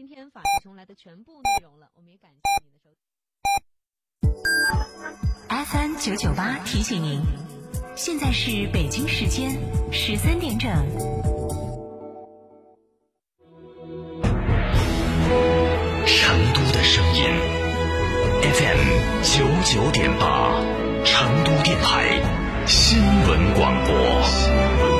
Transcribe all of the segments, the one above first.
今天法治熊来的全部内容了，我们也感谢您的收听。FM 九九八提醒您，现在是北京时间十三点整。成都的声音，FM 九九点八，成都电台新闻广播。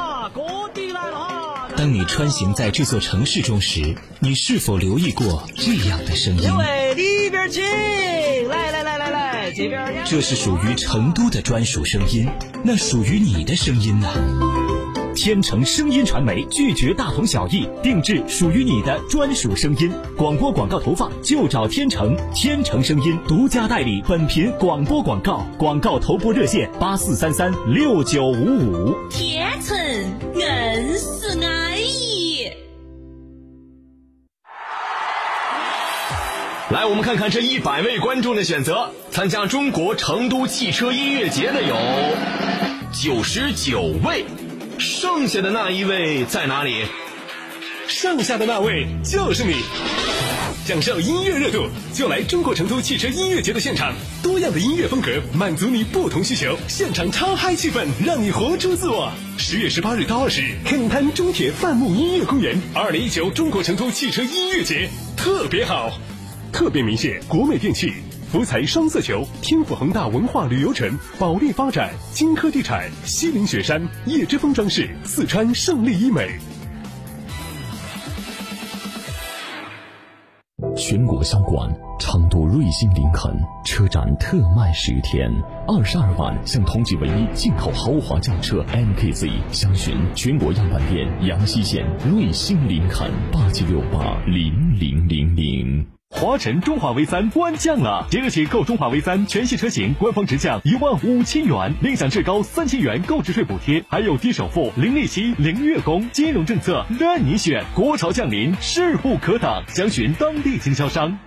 当你穿行在这座城市中时，你是否留意过这样的声音？里边请，来来来来来，这边。这是属于成都的专属声音，那属于你的声音呢？天成声音传媒拒绝大同小异，定制属于你的专属声音。广播广告投放就找天成，天成声音独家代理本频广播广告，广告投播热线八四三三六九五五。天成硬来，我们看看这一百位观众的选择。参加中国成都汽车音乐节的有九十九位，剩下的那一位在哪里？剩下的那位就是你。享受音乐热度，就来中国成都汽车音乐节的现场，多样的音乐风格满足你不同需求，现场超嗨气氛，让你活出自我。十月十八日到二十日，肯滩中铁范木音乐公园，二零一九中国成都汽车音乐节特别好。特别鸣谢国美电器、福彩双色球、天府恒大文化旅游城、保利发展、金科地产、西岭雪山、叶之峰装饰、四川胜利医美。全国销冠成都瑞星林肯车展特卖十天，二十二万向同级唯一进口豪华轿车 MKZ，相询全国样板店阳西县瑞星林肯八七六八零零零零。华晨中华 V 三官降了，即日起购中华 V 三全系车型，官方直降一万五千元，另享最高三千元购置税补贴，还有低首付、零利息、零月供，金融政策任你选。国潮降临，势不可挡，详询当地经销商。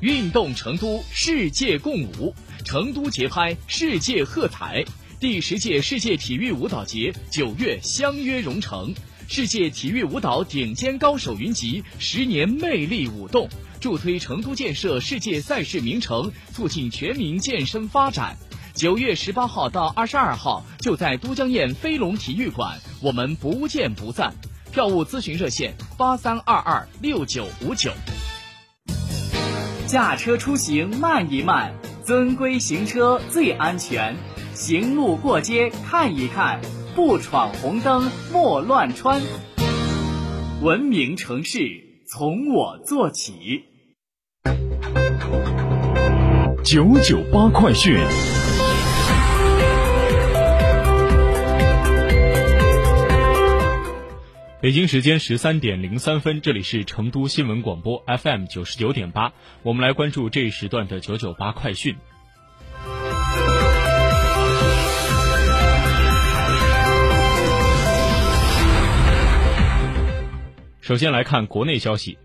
运动成都，世界共舞，成都节拍，世界喝彩。第十届世界体育舞蹈节九月相约蓉城，世界体育舞蹈顶尖高手云集，十年魅力舞动。助推成都建设世界赛事名城，促进全民健身发展。九月十八号到二十二号，就在都江堰飞龙体育馆，我们不见不散。票务咨询热线：八三二二六九五九。驾车出行慢一慢，遵规行车最安全。行路过街看一看，不闯红灯莫乱穿。文明城市从我做起。九九八快讯。北京时间十三点零三分，这里是成都新闻广播 FM 九十九点八，我们来关注这一时段的九九八快讯。首先来看国内消息。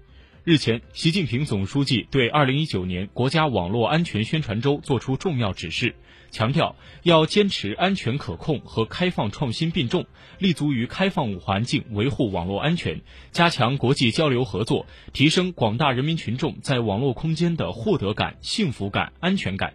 日前，习近平总书记对二零一九年国家网络安全宣传周作出重要指示，强调要坚持安全可控和开放创新并重，立足于开放环境维护网络安全，加强国际交流合作，提升广大人民群众在网络空间的获得感、幸福感、安全感。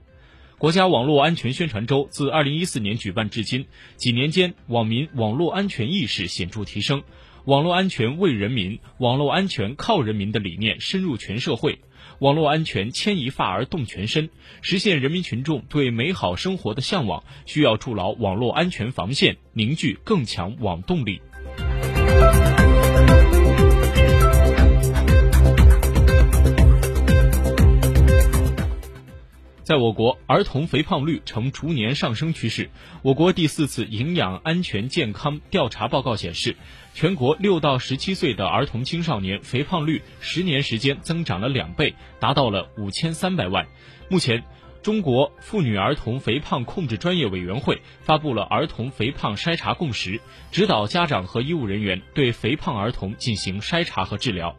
国家网络安全宣传周自二零一四年举办至今，几年间，网民网络安全意识显著提升。网络安全为人民，网络安全靠人民的理念深入全社会，网络安全牵一发而动全身，实现人民群众对美好生活的向往，需要筑牢网络安全防线，凝聚更强网动力。在我国，儿童肥胖率呈逐年上升趋势。我国第四次营养安全健康调查报告显示，全国六到十七岁的儿童青少年肥胖率十年时间增长了两倍，达到了五千三百万。目前，中国妇女儿童肥胖控制专业委员会发布了儿童肥胖筛查共识，指导家长和医务人员对肥胖儿童进行筛查和治疗。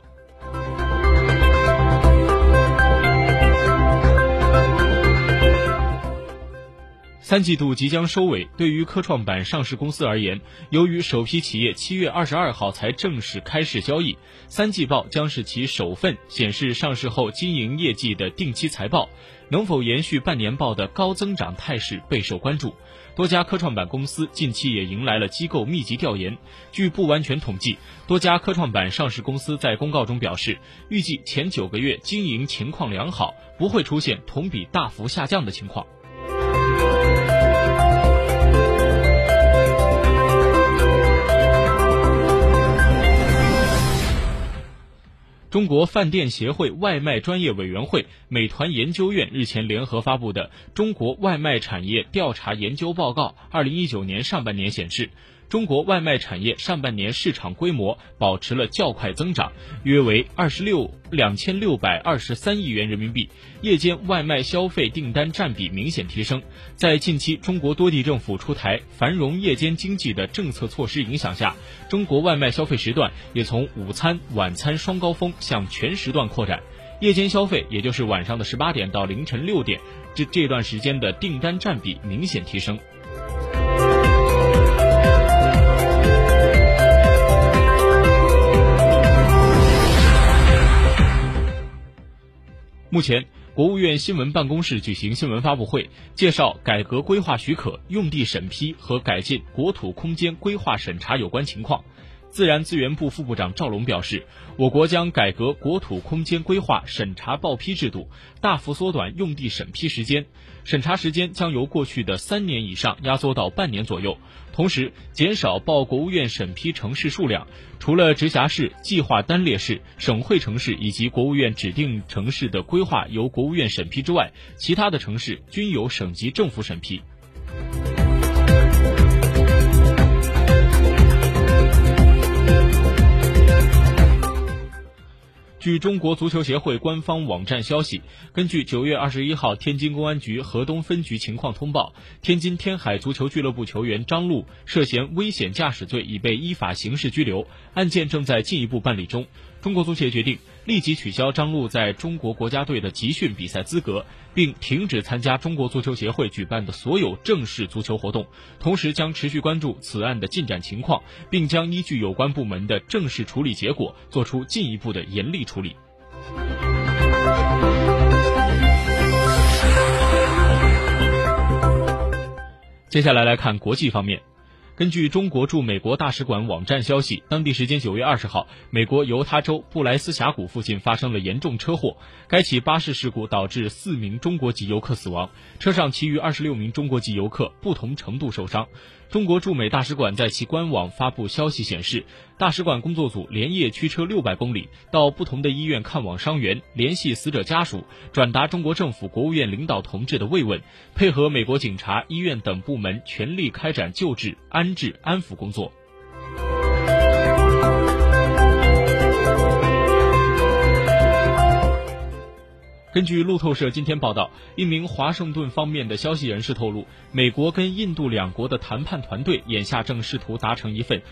三季度即将收尾，对于科创板上市公司而言，由于首批企业七月二十二号才正式开市交易，三季报将是其首份显示上市后经营业绩的定期财报，能否延续半年报的高增长态势备受关注。多家科创板公司近期也迎来了机构密集调研。据不完全统计，多家科创板上市公司在公告中表示，预计前九个月经营情况良好，不会出现同比大幅下降的情况。中国饭店协会外卖专业委员会、美团研究院日前联合发布的《中国外卖产业调查研究报告（二零一九年上半年）》显示。中国外卖产业上半年市场规模保持了较快增长，约为二十六两千六百二十三亿元人民币。夜间外卖消费订单占比明显提升。在近期中国多地政府出台繁荣夜间经济的政策措施影响下，中国外卖消费时段也从午餐、晚餐双高峰向全时段扩展。夜间消费，也就是晚上的十八点到凌晨六点，这这段时间的订单占比明显提升。目前，国务院新闻办公室举行新闻发布会，介绍改革规划许可、用地审批和改进国土空间规划审查有关情况。自然资源部副部长赵龙表示，我国将改革国土空间规划审查报批制度，大幅缩短用地审批时间，审查时间将由过去的三年以上压缩到半年左右，同时减少报国务院审批城市数量。除了直辖市、计划单列市、省会城市以及国务院指定城市的规划由国务院审批之外，其他的城市均由省级政府审批。据中国足球协会官方网站消息，根据九月二十一号天津公安局河东分局情况通报，天津天海足球俱乐部球员张璐涉嫌危险驾驶罪已被依法刑事拘留，案件正在进一步办理中。中国足协决定立即取消张璐在中国国家队的集训比赛资格，并停止参加中国足球协会举办的所有正式足球活动。同时，将持续关注此案的进展情况，并将依据有关部门的正式处理结果，作出进一步的严厉处理。接下来来看国际方面。根据中国驻美国大使馆网站消息，当地时间九月二十号，美国犹他州布莱斯峡谷附近发生了严重车祸。该起巴士事故导致四名中国籍游客死亡，车上其余二十六名中国籍游客不同程度受伤。中国驻美大使馆在其官网发布消息显示，大使馆工作组连夜驱车六百公里，到不同的医院看望伤员，联系死者家属，转达中国政府国务院领导同志的慰问，配合美国警察、医院等部门全力开展救治安、安置、安抚工作。根据路透社今天报道，一名华盛顿方面的消息人士透露，美国跟印度两国的谈判团队眼下正试图达成一份。